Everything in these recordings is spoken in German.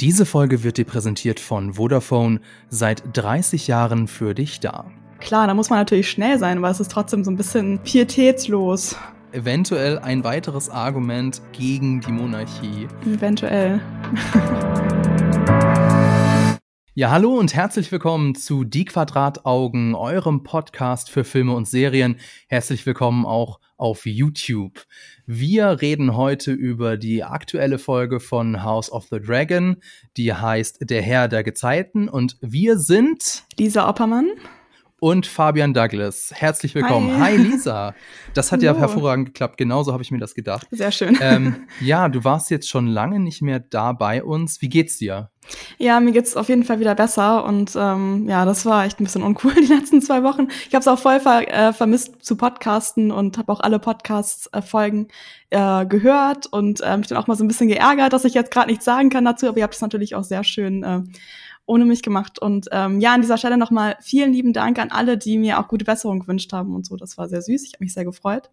Diese Folge wird dir präsentiert von Vodafone, seit 30 Jahren für dich da. Klar, da muss man natürlich schnell sein, aber es ist trotzdem so ein bisschen pietätslos. Eventuell ein weiteres Argument gegen die Monarchie. Eventuell. Ja, hallo und herzlich willkommen zu Die Quadrataugen, eurem Podcast für Filme und Serien. Herzlich willkommen auch auf YouTube. Wir reden heute über die aktuelle Folge von House of the Dragon, die heißt Der Herr der Gezeiten und wir sind Lisa Oppermann und Fabian Douglas. Herzlich willkommen. Hi, Hi Lisa. Das hat Hallo. ja hervorragend geklappt. Genauso habe ich mir das gedacht. Sehr schön. Ähm, ja, du warst jetzt schon lange nicht mehr da bei uns. Wie geht's dir? Ja, mir geht's auf jeden Fall wieder besser und ähm, ja, das war echt ein bisschen uncool die letzten zwei Wochen. Ich habe es auch voll ver äh, vermisst zu podcasten und habe auch alle Podcast-Folgen äh, gehört und äh, mich dann auch mal so ein bisschen geärgert, dass ich jetzt gerade nichts sagen kann dazu, aber ihr habt es natürlich auch sehr schön äh, ohne mich gemacht. Und ähm, ja, an dieser Stelle nochmal vielen lieben Dank an alle, die mir auch gute Besserung gewünscht haben und so. Das war sehr süß. Ich habe mich sehr gefreut.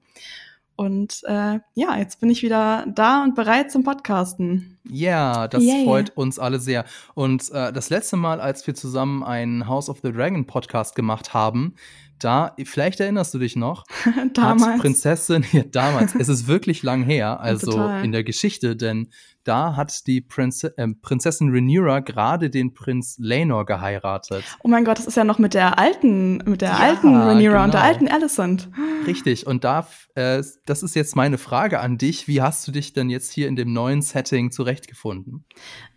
Und äh, ja, jetzt bin ich wieder da und bereit zum Podcasten. Ja, das yeah. freut uns alle sehr. Und äh, das letzte Mal, als wir zusammen einen House of the Dragon Podcast gemacht haben, da, vielleicht erinnerst du dich noch, damals. Hat Prinzessin, ja, damals, es ist wirklich lang her, also Total. in der Geschichte, denn da hat die Prinze äh, Prinzessin Rhaenyra gerade den Prinz Laenor geheiratet. Oh mein Gott, das ist ja noch mit der alten, mit der ja, alten Rhaenyra genau. und der genau. alten Alicent. Richtig, und da, äh, das ist jetzt meine Frage an dich. Wie hast du dich denn jetzt hier in dem neuen Setting zurechtgefunden?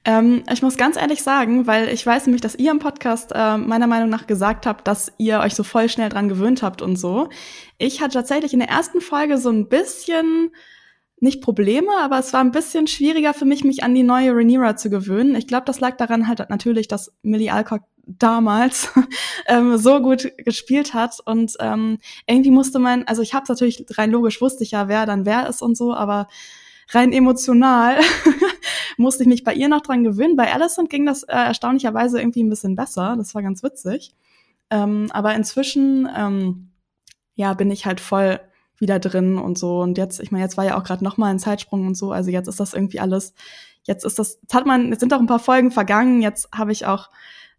Ähm, ich muss ganz ehrlich sagen, weil ich weiß nämlich, dass ihr im Podcast äh, meiner Meinung nach gesagt habt, dass ihr euch so voll schnell dran gewöhnt habt und so. Ich hatte tatsächlich in der ersten Folge so ein bisschen nicht Probleme, aber es war ein bisschen schwieriger für mich, mich an die neue Rhaenyra zu gewöhnen. Ich glaube, das lag daran halt natürlich, dass Millie Alcock damals ähm, so gut gespielt hat und ähm, irgendwie musste man, also ich habe natürlich rein logisch wusste ich ja, wer dann wer ist und so, aber rein emotional musste ich mich bei ihr noch dran gewöhnen. Bei Alison ging das äh, erstaunlicherweise irgendwie ein bisschen besser. Das war ganz witzig. Ähm, aber inzwischen, ähm, ja, bin ich halt voll wieder drin und so. Und jetzt, ich meine, jetzt war ja auch gerade noch mal ein Zeitsprung und so. Also jetzt ist das irgendwie alles. Jetzt ist das. Jetzt hat man. Jetzt sind auch ein paar Folgen vergangen. Jetzt habe ich auch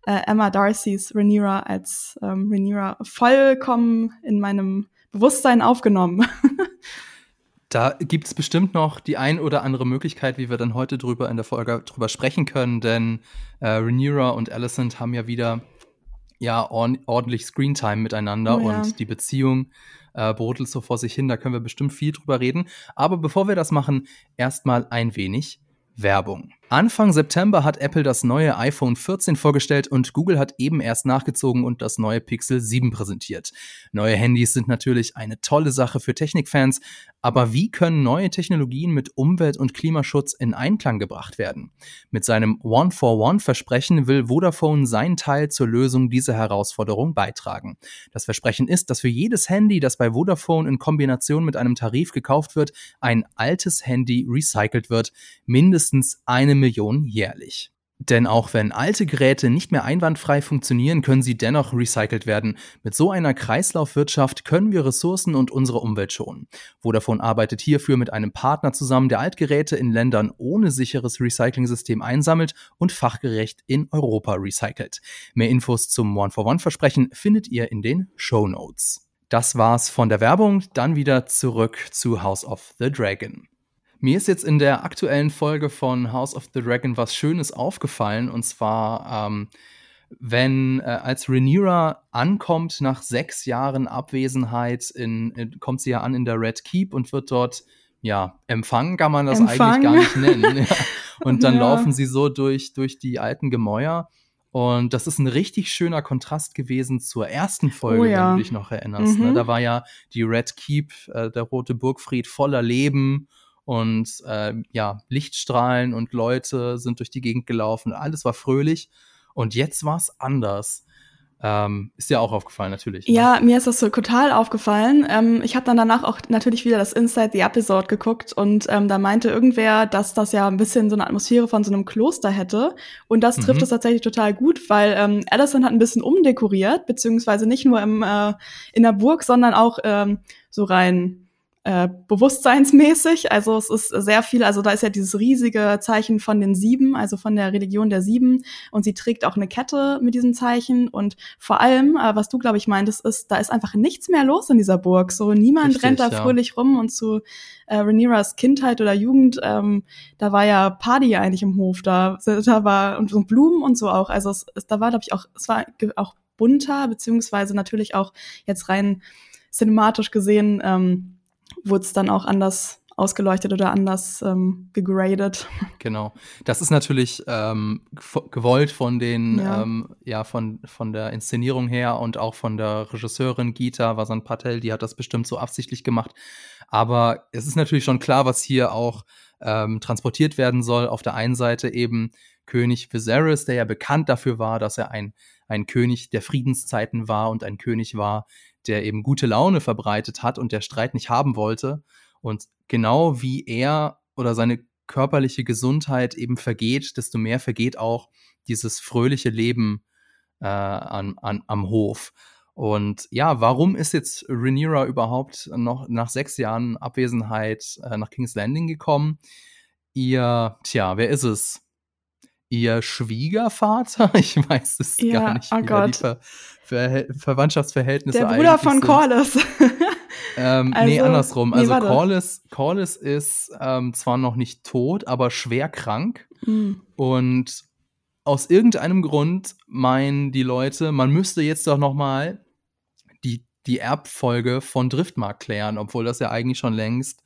äh, Emma Darcys Rhaenyra als ähm, Rhaenyra vollkommen in meinem Bewusstsein aufgenommen. Da gibt es bestimmt noch die ein oder andere Möglichkeit, wie wir dann heute drüber in der Folge drüber sprechen können, denn äh, Rhaenyra und Alicent haben ja wieder ja ordentlich Screentime miteinander oh, ja. und die Beziehung äh, brodelt so vor sich hin. Da können wir bestimmt viel drüber reden. Aber bevor wir das machen, erstmal ein wenig Werbung. Anfang September hat Apple das neue iPhone 14 vorgestellt und Google hat eben erst nachgezogen und das neue Pixel 7 präsentiert. Neue Handys sind natürlich eine tolle Sache für Technikfans, aber wie können neue Technologien mit Umwelt- und Klimaschutz in Einklang gebracht werden? Mit seinem One-for-One-Versprechen will Vodafone seinen Teil zur Lösung dieser Herausforderung beitragen. Das Versprechen ist, dass für jedes Handy, das bei Vodafone in Kombination mit einem Tarif gekauft wird, ein altes Handy recycelt wird, mindestens eine Million jährlich. Denn auch wenn alte Geräte nicht mehr einwandfrei funktionieren, können sie dennoch recycelt werden. Mit so einer Kreislaufwirtschaft können wir Ressourcen und unsere Umwelt schonen. Vodafone arbeitet hierfür mit einem Partner zusammen, der Altgeräte in Ländern ohne sicheres Recycling-System einsammelt und fachgerecht in Europa recycelt. Mehr Infos zum One-for-One-Versprechen findet ihr in den Show Notes. Das war's von der Werbung, dann wieder zurück zu House of the Dragon. Mir ist jetzt in der aktuellen Folge von House of the Dragon was Schönes aufgefallen und zwar, ähm, wenn äh, als Rhaenyra ankommt nach sechs Jahren Abwesenheit, in, in, kommt sie ja an in der Red Keep und wird dort ja empfangen, kann man das Empfang. eigentlich gar nicht nennen. ja. Und dann ja. laufen sie so durch durch die alten Gemäuer. Und das ist ein richtig schöner Kontrast gewesen zur ersten Folge, oh, ja. wenn du dich noch erinnerst. Ne? Mhm. Ne? Da war ja die Red Keep, äh, der rote Burgfried, voller Leben und äh, ja, Lichtstrahlen und Leute sind durch die Gegend gelaufen. Alles war fröhlich. Und jetzt war es anders. Ähm, ist dir auch aufgefallen, natürlich. Ne? Ja, mir ist das so total aufgefallen. Ähm, ich habe dann danach auch natürlich wieder das Inside the Episode geguckt und ähm, da meinte irgendwer, dass das ja ein bisschen so eine Atmosphäre von so einem Kloster hätte. Und das trifft mhm. es tatsächlich total gut, weil ähm, Allison hat ein bisschen umdekoriert, beziehungsweise nicht nur im, äh, in der Burg, sondern auch ähm, so rein äh, bewusstseinsmäßig. Also es ist sehr viel, also da ist ja dieses riesige Zeichen von den Sieben, also von der Religion der Sieben. Und sie trägt auch eine Kette mit diesem Zeichen. Und vor allem, äh, was du, glaube ich, meintest, ist, da ist einfach nichts mehr los in dieser Burg. So niemand Richtig, rennt da ja. fröhlich rum und zu äh, Rhaenyras Kindheit oder Jugend, ähm, da war ja Party eigentlich im Hof. Da, da war und so Blumen und so auch. Also es, es da war, glaube ich, auch, es war auch bunter, beziehungsweise natürlich auch jetzt rein cinematisch gesehen, ähm, wurde es dann auch anders ausgeleuchtet oder anders ähm, gegradet. Genau. Das ist natürlich ähm, gewollt von den, ja, ähm, ja von, von der Inszenierung her und auch von der Regisseurin Gita Vasan Patel, die hat das bestimmt so absichtlich gemacht. Aber es ist natürlich schon klar, was hier auch ähm, transportiert werden soll. Auf der einen Seite eben König Viserys, der ja bekannt dafür war, dass er ein, ein König der Friedenszeiten war und ein König war, der eben gute Laune verbreitet hat und der Streit nicht haben wollte. Und genau wie er oder seine körperliche Gesundheit eben vergeht, desto mehr vergeht auch dieses fröhliche Leben äh, an, an, am Hof. Und ja, warum ist jetzt Rhaenyra überhaupt noch nach sechs Jahren Abwesenheit äh, nach King's Landing gekommen? Ihr, tja, wer ist es? Ihr Schwiegervater? Ich weiß es ja, gar nicht. Oh Gott. Ver Ver Verwandtschaftsverhältnisse Der Bruder von Corliss. ähm, also, nee, andersrum. Nee, also Corliss, Corliss ist ähm, zwar noch nicht tot, aber schwer krank. Mhm. Und aus irgendeinem Grund meinen die Leute, man müsste jetzt doch noch mal die, die Erbfolge von Driftmark klären, obwohl das ja eigentlich schon längst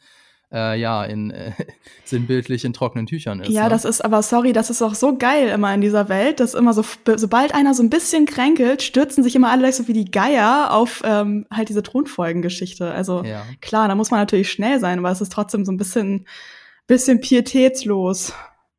äh, ja, in äh, sinnbildlich in trockenen Tüchern ist. Ja, ne? das ist aber sorry, das ist auch so geil immer in dieser Welt, dass immer so, sobald einer so ein bisschen kränkelt, stürzen sich immer alle gleich so wie die Geier auf ähm, halt diese Thronfolgengeschichte. Also ja. klar, da muss man natürlich schnell sein, aber es ist trotzdem so ein bisschen, bisschen pietätslos.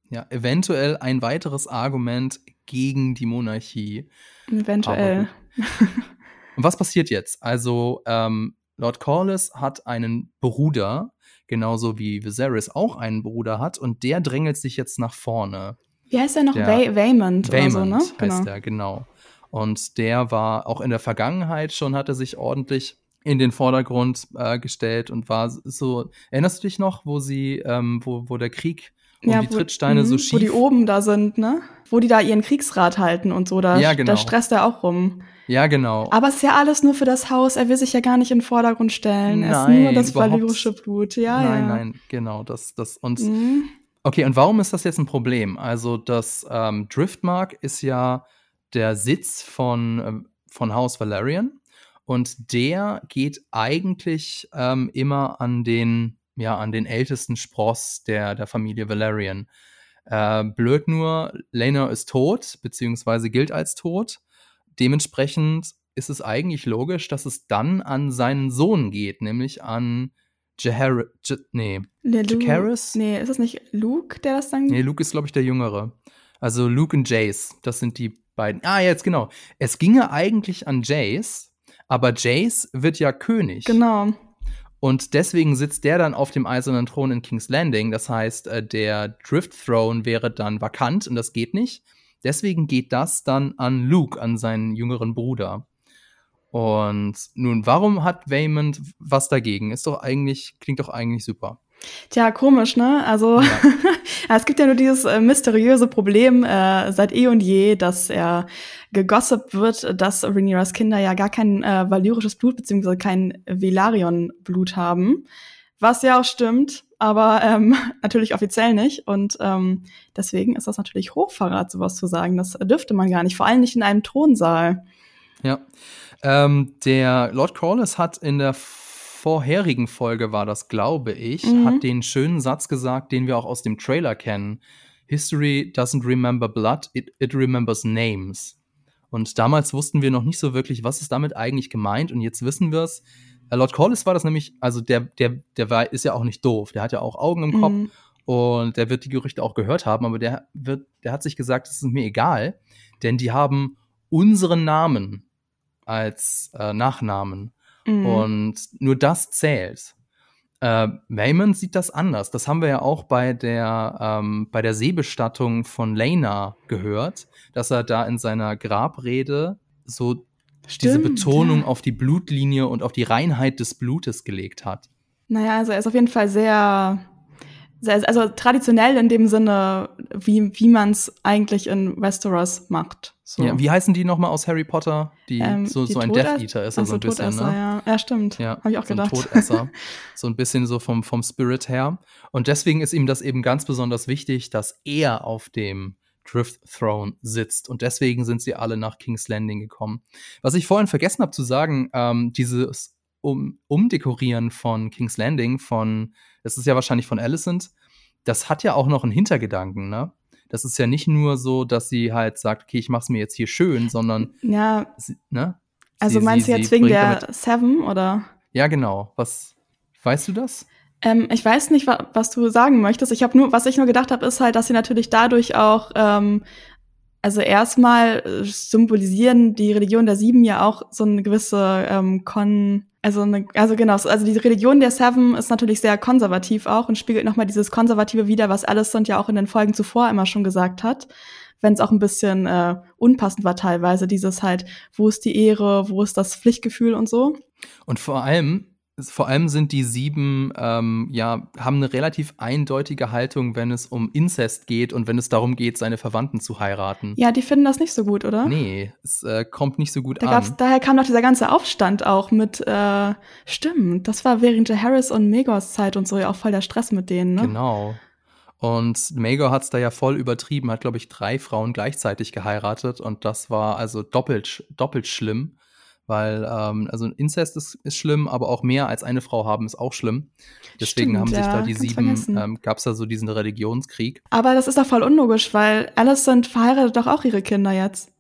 Ja, eventuell ein weiteres Argument gegen die Monarchie. Eventuell. Und was passiert jetzt? Also, ähm, Lord Corliss hat einen Bruder, genauso wie Viserys auch einen Bruder hat und der drängelt sich jetzt nach vorne. Wie heißt der noch? Der, Vaymond oder so, ne? heißt genau. er, genau. Und der war auch in der Vergangenheit schon, hatte sich ordentlich in den Vordergrund äh, gestellt und war so, erinnerst du dich noch, wo sie, ähm, wo, wo der Krieg um ja, die wo, Trittsteine so schief. Wo die oben da sind, ne? Wo die da ihren Kriegsrat halten und so, da, ja, genau. da stresst er auch rum. Ja, genau. Aber es ist ja alles nur für das Haus. Er will sich ja gar nicht in den Vordergrund stellen. Nein, er ist nur das valyrische Blut. Ja, nein, ja. nein, genau. Das, das und mhm. okay. Und warum ist das jetzt ein Problem? Also das ähm, Driftmark ist ja der Sitz von äh, von Haus Valerian und der geht eigentlich ähm, immer an den ja an den ältesten Spross der der Familie Valerian. Äh, blöd nur, Lena ist tot beziehungsweise gilt als tot dementsprechend ist es eigentlich logisch, dass es dann an seinen Sohn geht, nämlich an Jahar Je nee, Jacaris? Nee, ist das nicht Luke, der das dann Nee, Luke ist, glaube ich, der Jüngere. Also Luke und Jace, das sind die beiden. Ah, jetzt genau. Es ginge eigentlich an Jace, aber Jace wird ja König. Genau. Und deswegen sitzt der dann auf dem eisernen Thron in King's Landing. Das heißt, äh, der Drift Throne wäre dann vakant und das geht nicht. Deswegen geht das dann an Luke, an seinen jüngeren Bruder. Und nun, warum hat Waymond was dagegen? Ist doch eigentlich, klingt doch eigentlich super. Tja, komisch, ne? Also ja. es gibt ja nur dieses äh, mysteriöse Problem äh, seit eh und je, dass er gegossipt wird, dass Rhaenyras Kinder ja gar kein äh, valyrisches Blut beziehungsweise kein Velaryon-Blut haben. Was ja auch stimmt, aber ähm, natürlich offiziell nicht. Und ähm, deswegen ist das natürlich Hochverrat, sowas zu sagen. Das dürfte man gar nicht, vor allem nicht in einem Thronsaal. Ja. Ähm, der Lord Corliss hat in der vorherigen Folge, war das, glaube ich, mhm. hat den schönen Satz gesagt, den wir auch aus dem Trailer kennen. History doesn't remember blood, it, it remembers names. Und damals wussten wir noch nicht so wirklich, was ist damit eigentlich gemeint. Und jetzt wissen wir es. Äh, Lord Corliss war das nämlich, also der, der, der war, ist ja auch nicht doof. Der hat ja auch Augen im Kopf mhm. und der wird die Gerüchte auch gehört haben, aber der wird, der hat sich gesagt, es ist mir egal, denn die haben unseren Namen als äh, Nachnamen. Mhm. Und nur das zählt. Äh, Waymond sieht das anders. Das haben wir ja auch bei der, ähm, bei der Seebestattung von Lena gehört, dass er da in seiner Grabrede so Stimmt, diese Betonung ja. auf die Blutlinie und auf die Reinheit des Blutes gelegt hat. Naja, also er ist auf jeden Fall sehr, sehr also traditionell in dem Sinne, wie, wie man es eigentlich in Westeros macht. So. Ja, wie heißen die nochmal aus Harry Potter? Die, ähm, so, die so ein Death Eater ist er so ein bisschen, ne? Ja. ja, stimmt. Ja, Habe ich auch so gedacht. Ein Todesser. so ein bisschen so vom, vom Spirit her. Und deswegen ist ihm das eben ganz besonders wichtig, dass er auf dem Drift Throne sitzt. Und deswegen sind sie alle nach King's Landing gekommen. Was ich vorhin vergessen habe zu sagen, ähm, dieses um Umdekorieren von King's Landing, von, das ist ja wahrscheinlich von Alicent, das hat ja auch noch einen Hintergedanken, ne? Das ist ja nicht nur so, dass sie halt sagt, okay, ich mach's mir jetzt hier schön, sondern ja. Sie, ne? Also sie, meinst sie, du jetzt wegen der damit, Seven oder? Ja, genau. Was weißt du das? Ähm, ich weiß nicht, wa was du sagen möchtest. Ich habe nur, was ich nur gedacht habe, ist halt, dass sie natürlich dadurch auch ähm, also erstmal äh, symbolisieren die Religion der Sieben ja auch so eine gewisse ähm, Kon also, eine, also genau, also die Religion der Seven ist natürlich sehr konservativ auch und spiegelt nochmal dieses Konservative wider, was Alicent ja auch in den Folgen zuvor immer schon gesagt hat. Wenn es auch ein bisschen äh, unpassend war teilweise, dieses halt, wo ist die Ehre, wo ist das Pflichtgefühl und so. Und vor allem, vor allem sind die sieben, ähm, ja, haben eine relativ eindeutige Haltung, wenn es um Inzest geht und wenn es darum geht, seine Verwandten zu heiraten. Ja, die finden das nicht so gut, oder? Nee, es äh, kommt nicht so gut da an. daher kam doch dieser ganze Aufstand auch mit, äh, stimmt, das war während der Harris und Megors Zeit und so ja auch voll der Stress mit denen, ne? Genau. Und Magor hat es da ja voll übertrieben, hat, glaube ich, drei Frauen gleichzeitig geheiratet und das war also doppelt, doppelt schlimm weil ähm, also Inzest ist, ist schlimm, aber auch mehr als eine Frau haben ist auch schlimm. Deswegen Stimmt, haben sich ja, da die sieben, ähm, gab es da so diesen Religionskrieg. Aber das ist doch voll unlogisch, weil Alicent verheiratet doch auch ihre Kinder jetzt.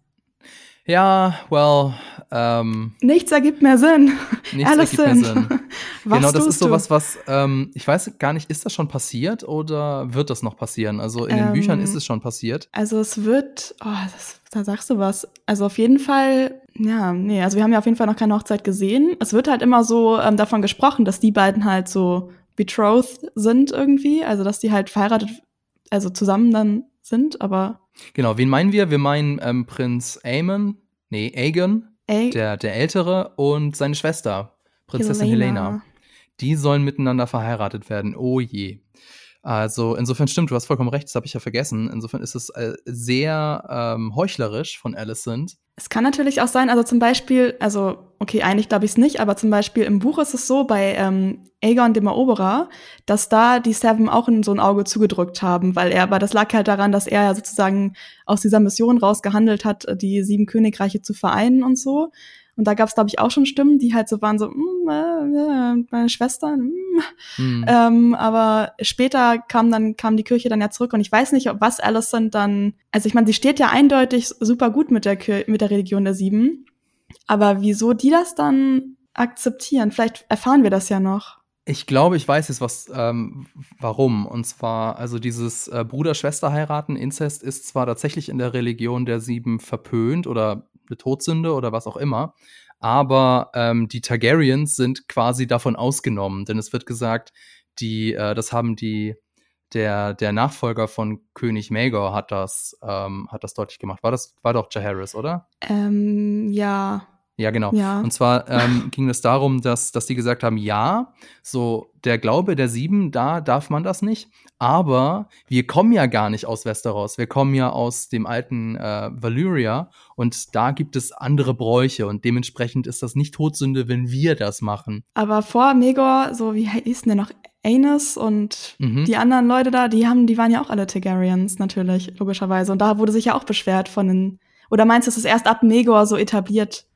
Ja, well, ähm, Nichts ergibt mehr Sinn. Nichts Alicent. ergibt mehr Sinn. genau, das ist sowas, was, ähm, ich weiß gar nicht, ist das schon passiert oder wird das noch passieren? Also in den ähm, Büchern ist es schon passiert. Also es wird, oh, das, da sagst du was. Also auf jeden Fall, ja, nee, also wir haben ja auf jeden Fall noch keine Hochzeit gesehen. Es wird halt immer so ähm, davon gesprochen, dass die beiden halt so betrothed sind irgendwie, also dass die halt verheiratet, also zusammen dann sind, aber Genau, wen meinen wir? Wir meinen ähm, Prinz Aemon, nee, Aegon, A der, der Ältere und seine Schwester, Prinzessin Helena. Helena. Die sollen miteinander verheiratet werden. Oh je. Also insofern stimmt, du hast vollkommen recht, das habe ich ja vergessen. Insofern ist es äh, sehr ähm, heuchlerisch von Alicent. Es kann natürlich auch sein, also zum Beispiel, also okay, eigentlich glaube ich es nicht, aber zum Beispiel im Buch ist es so bei ähm, Aegon dem Eroberer, dass da die Seven auch in so ein Auge zugedrückt haben, weil er, aber das lag halt daran, dass er ja sozusagen aus dieser Mission rausgehandelt hat, die sieben Königreiche zu vereinen und so. Und da gab es, glaube ich, auch schon Stimmen, die halt so waren, so, mm, äh, meine Schwester. Mm. Mhm. Ähm, aber später kam dann kam die Kirche dann ja zurück und ich weiß nicht, was Alicent dann. Also ich meine, sie steht ja eindeutig super gut mit der mit der Religion der Sieben. Aber wieso die das dann akzeptieren? Vielleicht erfahren wir das ja noch. Ich glaube, ich weiß jetzt was, ähm, warum. Und zwar, also dieses äh, Bruder-Schwester-Heiraten, Inzest, ist zwar tatsächlich in der Religion der Sieben verpönt oder eine Todsünde oder was auch immer. Aber ähm, die Targaryens sind quasi davon ausgenommen, denn es wird gesagt, die, äh, das haben die, der, der Nachfolger von König Maegor hat das, ähm, hat das deutlich gemacht. War das, war doch Jaharis, oder? Ähm, ja. Ja, genau. Ja. Und zwar ähm, ging es darum, dass, dass die gesagt haben, ja, so der Glaube der Sieben, da darf man das nicht. Aber wir kommen ja gar nicht aus Westeros. Wir kommen ja aus dem alten äh, Valyria und da gibt es andere Bräuche und dementsprechend ist das nicht Todsünde, wenn wir das machen. Aber vor Megor, so wie hieß denn der noch? Aenys und mhm. die anderen Leute da, die haben, die waren ja auch alle Targaryens natürlich, logischerweise. Und da wurde sich ja auch beschwert von den, oder meinst du, es ist erst ab Megor so etabliert?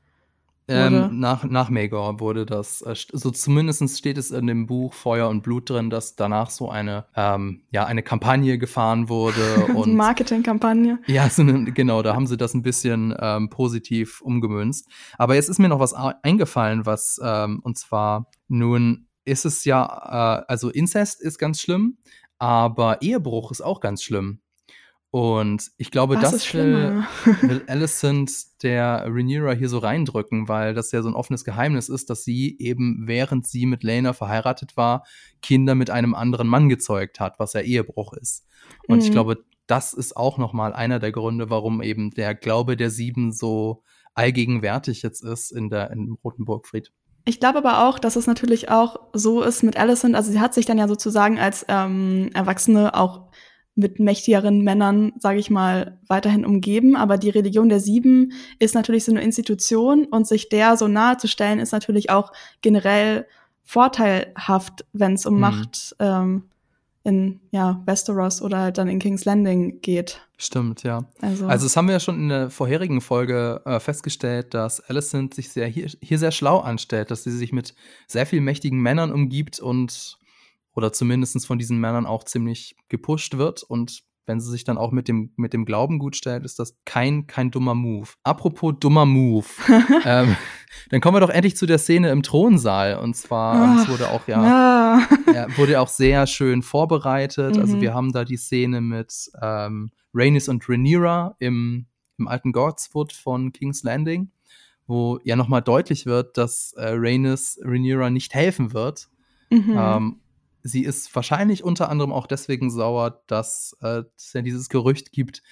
Ähm, nach, nach Magor wurde das, äh, so zumindest steht es in dem Buch Feuer und Blut drin, dass danach so eine, ähm, ja, eine Kampagne gefahren wurde. und Marketingkampagne. Ja, so eine, genau, da haben sie das ein bisschen ähm, positiv umgemünzt. Aber jetzt ist mir noch was eingefallen, was, ähm, und zwar, nun ist es ja, äh, also Inzest ist ganz schlimm, aber Ehebruch ist auch ganz schlimm. Und ich glaube, Was das will, will Alicent der Rhaenyra hier so reindrücken, weil das ja so ein offenes Geheimnis ist, dass sie eben, während sie mit Lena verheiratet war, Kinder mit einem anderen Mann gezeugt hat, was ja Ehebruch ist. Und mhm. ich glaube, das ist auch noch mal einer der Gründe, warum eben der Glaube der Sieben so allgegenwärtig jetzt ist in der in Rotenburgfried. Ich glaube aber auch, dass es natürlich auch so ist mit Alicent. Also sie hat sich dann ja sozusagen als ähm, Erwachsene auch mit mächtigeren Männern, sage ich mal, weiterhin umgeben. Aber die Religion der Sieben ist natürlich so eine Institution und sich der so nahe zu stellen, ist natürlich auch generell vorteilhaft, wenn es um mhm. Macht ähm, in ja, Westeros oder halt dann in King's Landing geht. Stimmt, ja. Also, also das haben wir ja schon in der vorherigen Folge äh, festgestellt, dass Alicent sich sehr hier, hier sehr schlau anstellt, dass sie sich mit sehr vielen mächtigen Männern umgibt und oder zumindest von diesen Männern auch ziemlich gepusht wird und wenn sie sich dann auch mit dem, mit dem Glauben gut stellt, ist das kein, kein dummer Move. Apropos dummer Move, ähm, dann kommen wir doch endlich zu der Szene im Thronsaal. Und zwar, oh, es wurde auch ja, ja. ja, wurde auch sehr schön vorbereitet. Also mhm. Also wir haben da die Szene mit ähm, Rhaenys und Rhaenyra im, im alten Godswood von King's Landing, wo ja nochmal deutlich wird, dass äh, Rhaenys Rhaenyra nicht helfen wird. Mhm. Ähm, sie ist wahrscheinlich unter anderem auch deswegen sauer, dass äh, es ja dieses Gerücht gibt,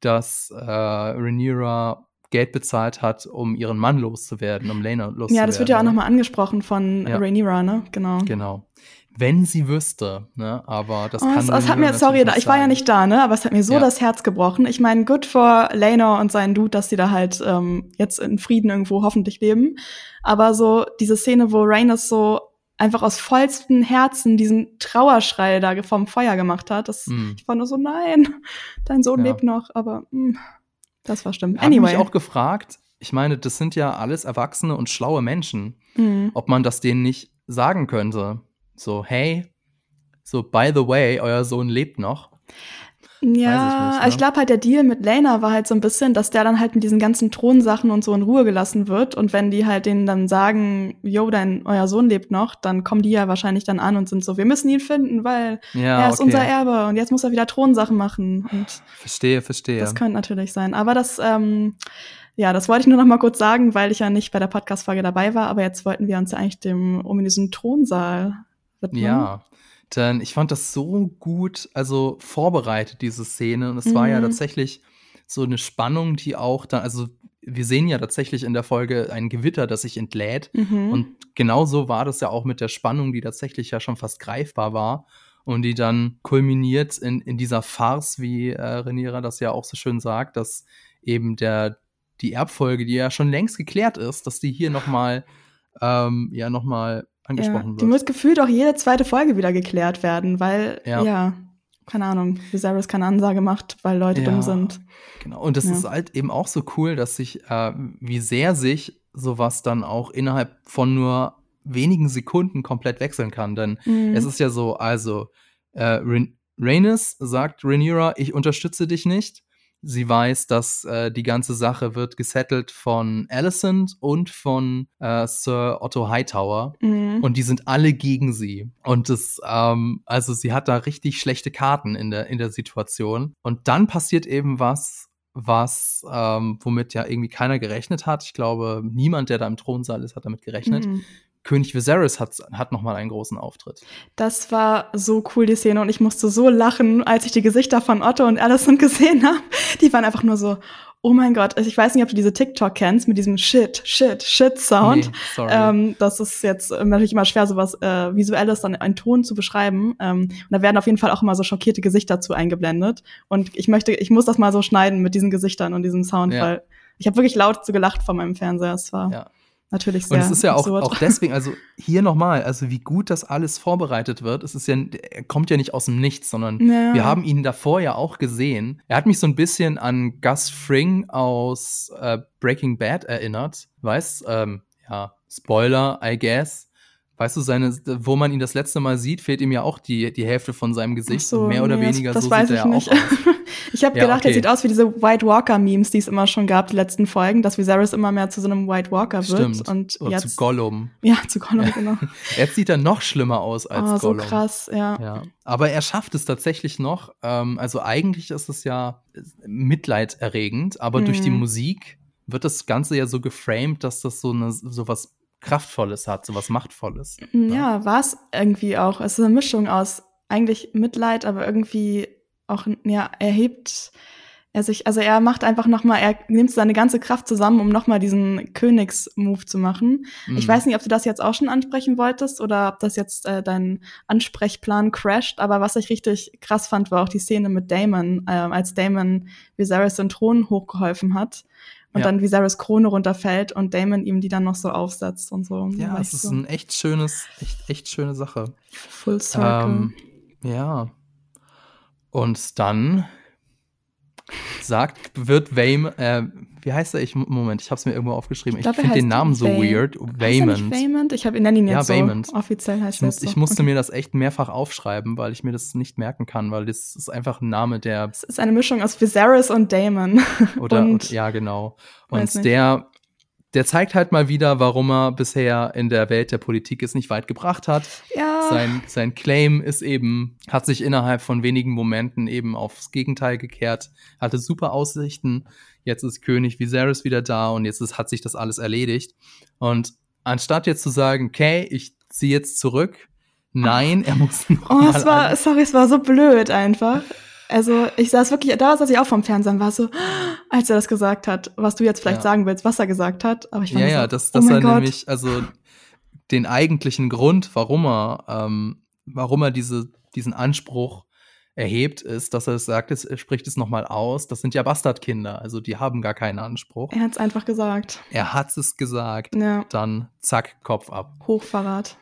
dass äh, Rhaenyra Geld bezahlt hat, um ihren Mann loszuwerden, um Lena loszuwerden. Ja, das wird ja auch nochmal angesprochen von ja. Rhaenyra, ne? Genau. Genau. Wenn sie wüsste, ne? Aber das oh, kann es, es hat mir, sorry, ich war ja nicht da, ne? Aber es hat mir so ja. das Herz gebrochen. Ich meine, good for Lena und seinen Dude, dass sie da halt ähm, jetzt in Frieden irgendwo hoffentlich leben. Aber so diese Szene, wo Rhaenys so einfach aus vollstem Herzen diesen Trauerschrei da vom Feuer gemacht hat. Das, mm. Ich war nur so, nein, dein Sohn ja. lebt noch, aber mm, das war stimmt. Anyway. Ich habe mich auch gefragt, ich meine, das sind ja alles erwachsene und schlaue Menschen, mm. ob man das denen nicht sagen könnte. So, hey, so, by the way, euer Sohn lebt noch. Ja, ich, ne? ich glaube halt, der Deal mit Lena war halt so ein bisschen, dass der dann halt mit diesen ganzen Thronsachen und so in Ruhe gelassen wird. Und wenn die halt denen dann sagen, yo, dein, euer Sohn lebt noch, dann kommen die ja wahrscheinlich dann an und sind so, wir müssen ihn finden, weil ja, er ist okay. unser Erbe und jetzt muss er wieder Thronsachen machen. Und verstehe, verstehe. Das könnte natürlich sein. Aber das, ähm, ja, das wollte ich nur noch mal kurz sagen, weil ich ja nicht bei der Podcast-Folge dabei war. Aber jetzt wollten wir uns ja eigentlich dem ominösen Thronsaal widmen. Ja. Denn ich fand das so gut, also vorbereitet, diese Szene. Und es mhm. war ja mhm. tatsächlich so eine Spannung, die auch dann, also wir sehen ja tatsächlich in der Folge ein Gewitter, das sich entlädt. Mhm. Und genauso war das ja auch mit der Spannung, die tatsächlich ja schon fast greifbar war und die dann kulminiert in, in dieser Farce, wie äh, Reniera das ja auch so schön sagt, dass eben der, die Erbfolge, die ja schon längst geklärt ist, dass die hier nochmal ähm, ja nochmal angesprochen ja, wird. Die muss gefühlt auch jede zweite Folge wieder geklärt werden, weil, ja, ja keine Ahnung, Viserys keine Ansage macht, weil Leute ja, dumm sind. Genau, und das ist halt eben auch so cool, dass sich, äh, wie sehr sich sowas dann auch innerhalb von nur wenigen Sekunden komplett wechseln kann. Denn mhm. es ist ja so, also, äh, Rhaenys sagt Rhaenyra, ich unterstütze dich nicht. Sie weiß, dass äh, die ganze Sache wird gesettelt von Alicent und von äh, Sir Otto Hightower. Mhm. Und die sind alle gegen sie. Und das, ähm, also sie hat da richtig schlechte Karten in der, in der Situation. Und dann passiert eben was, was, ähm, womit ja irgendwie keiner gerechnet hat. Ich glaube, niemand, der da im Thronsaal ist, hat damit gerechnet. Mhm. König Viserys hat, hat nochmal einen großen Auftritt. Das war so cool, die Szene. Und ich musste so lachen, als ich die Gesichter von Otto und Alison gesehen habe. Die waren einfach nur so, oh mein Gott. Also ich weiß nicht, ob du diese TikTok kennst mit diesem Shit, Shit, Shit-Sound. Nee, sorry. Ähm, das ist jetzt natürlich immer schwer, sowas äh, Visuelles dann in Ton zu beschreiben. Ähm, und da werden auf jeden Fall auch immer so schockierte Gesichter zu eingeblendet. Und ich möchte, ich muss das mal so schneiden mit diesen Gesichtern und diesem Sound, ja. weil ich habe wirklich laut so gelacht vor meinem Fernseher. Es war ja natürlich sehr Und es ist ja auch, auch deswegen, also hier nochmal, also wie gut das alles vorbereitet wird. Es ist ja, er kommt ja nicht aus dem Nichts, sondern ja. wir haben ihn davor ja auch gesehen. Er hat mich so ein bisschen an Gus Fring aus äh, Breaking Bad erinnert. Weißt, ähm, ja, Spoiler, I guess. Weißt du, seine, wo man ihn das letzte Mal sieht, fehlt ihm ja auch die, die Hälfte von seinem Gesicht. So, mehr oder nee, weniger das, das so sieht er nicht. auch aus. ich habe ja, gedacht, okay. er sieht aus wie diese White Walker-Memes, die es immer schon gab, die letzten Folgen, dass Viserys immer mehr zu so einem White Walker wird. Stimmt. Und oder jetzt, zu Gollum. Ja, zu Gollum, genau. jetzt sieht er noch schlimmer aus als oh, Gollum. so krass, ja. ja. Aber er schafft es tatsächlich noch. Ähm, also eigentlich ist es ja mitleiderregend, aber mhm. durch die mhm. Musik wird das Ganze ja so geframed, dass das so eine so was Kraftvolles hat, so was Machtvolles. Ja, ja war es irgendwie auch. Es ist eine Mischung aus eigentlich Mitleid, aber irgendwie auch, ja, erhebt, er sich, also er macht einfach nochmal, er nimmt seine ganze Kraft zusammen, um nochmal diesen Königsmove zu machen. Mhm. Ich weiß nicht, ob du das jetzt auch schon ansprechen wolltest oder ob das jetzt äh, dein Ansprechplan crasht, aber was ich richtig krass fand, war auch die Szene mit Damon, äh, als Damon Viserys den Thron hochgeholfen hat und ja. dann Viserys Krone runterfällt und Damon ihm die dann noch so aufsetzt und so. Ja, es ist so. ein echt schönes, echt, echt schöne Sache. Full Circle. Ähm, ja. Und dann sagt, wird Vame, äh, wie heißt er? Ich, Moment, ich habe es mir irgendwo aufgeschrieben. Ich, ich finde den Namen so weird. Vaymond. Vaymond? Ich habe ihn ihn jetzt ja, so. Offiziell heißt ich, so. ich musste okay. mir das echt mehrfach aufschreiben, weil ich mir das nicht merken kann, weil das ist einfach ein Name, der. Es ist eine Mischung aus Viserys und Damon. Oder, und, und, ja, genau. Und der der zeigt halt mal wieder, warum er bisher in der Welt der Politik es nicht weit gebracht hat. Ja. Sein, sein Claim ist eben, hat sich innerhalb von wenigen Momenten eben aufs Gegenteil gekehrt, hatte super Aussichten. Jetzt ist König Viserys wieder da und jetzt ist, hat sich das alles erledigt. Und anstatt jetzt zu sagen, okay, ich ziehe jetzt zurück, nein, er muss noch Oh, es war, sorry, es war so blöd einfach. Also ich saß wirklich, da saß ich auch vom Fernsehen, war so, als er das gesagt hat, was du jetzt vielleicht ja. sagen willst, was er gesagt hat. Aber ich fand ja, so, ja, das, das oh er Gott. nämlich, also den eigentlichen Grund, warum er, ähm, warum er diese, diesen Anspruch erhebt, ist, dass er es sagt, er spricht es nochmal aus. Das sind ja Bastardkinder, also die haben gar keinen Anspruch. Er hat es einfach gesagt. Er hat es gesagt. Ja. Dann zack, Kopf ab. Hochverrat.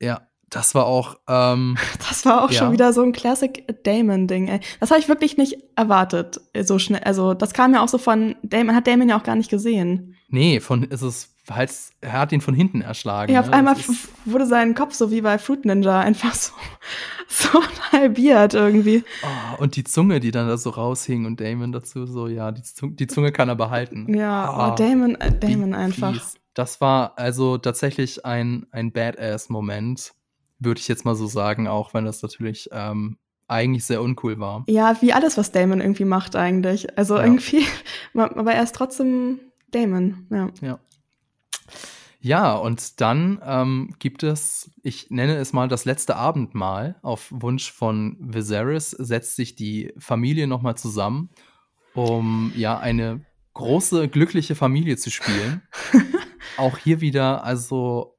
Ja, das war auch. Ähm, das war auch ja. schon wieder so ein Classic Damon-Ding. ey. Das habe ich wirklich nicht erwartet, äh, so schnell. Also, das kam ja auch so von Damon, hat Damon ja auch gar nicht gesehen. Nee, von ist es halt, er hat ihn von hinten erschlagen. Ja, auf ne? einmal wurde sein Kopf so wie bei Fruit Ninja einfach so, so halbiert irgendwie. Oh, und die Zunge, die dann da so raushing und Damon dazu so, ja, die Zunge, die Zunge kann er behalten. Ja, oh, oh Damon, äh, Damon einfach. Fies. Das war also tatsächlich ein, ein Badass-Moment würde ich jetzt mal so sagen, auch wenn das natürlich ähm, eigentlich sehr uncool war. Ja, wie alles, was Damon irgendwie macht eigentlich. Also ja. irgendwie, aber er ist trotzdem Damon, ja. Ja. Ja, und dann ähm, gibt es, ich nenne es mal das letzte Abendmahl. Auf Wunsch von Viserys setzt sich die Familie nochmal zusammen, um ja eine große, glückliche Familie zu spielen. Auch hier wieder, also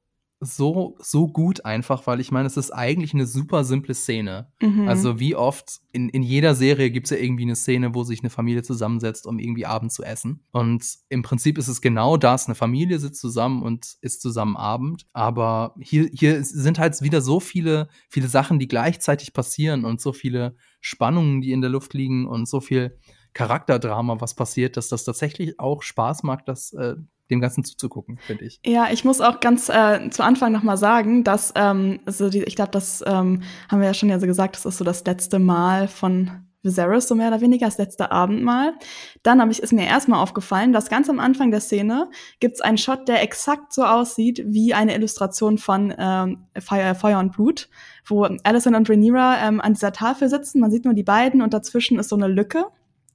so, so gut einfach, weil ich meine, es ist eigentlich eine super simple Szene. Mhm. Also wie oft in, in jeder Serie gibt es ja irgendwie eine Szene, wo sich eine Familie zusammensetzt, um irgendwie Abend zu essen. Und im Prinzip ist es genau das. Eine Familie sitzt zusammen und isst zusammen Abend. Aber hier, hier sind halt wieder so viele, viele Sachen, die gleichzeitig passieren und so viele Spannungen, die in der Luft liegen und so viel Charakterdrama, was passiert, dass das tatsächlich auch Spaß macht, das äh, dem Ganzen zuzugucken, finde ich. Ja, ich muss auch ganz äh, zu Anfang noch mal sagen, dass ähm, also die, ich glaube, das ähm, haben wir ja schon ja so gesagt, das ist so das letzte Mal von Viserys, so mehr oder weniger das letzte Abendmahl. Dann habe ich ist mir erstmal aufgefallen, dass ganz am Anfang der Szene gibt's einen Shot, der exakt so aussieht wie eine Illustration von ähm, Feuer, Feuer und Blut, wo Alicent und Rhaenyra ähm, an dieser Tafel sitzen. Man sieht nur die beiden und dazwischen ist so eine Lücke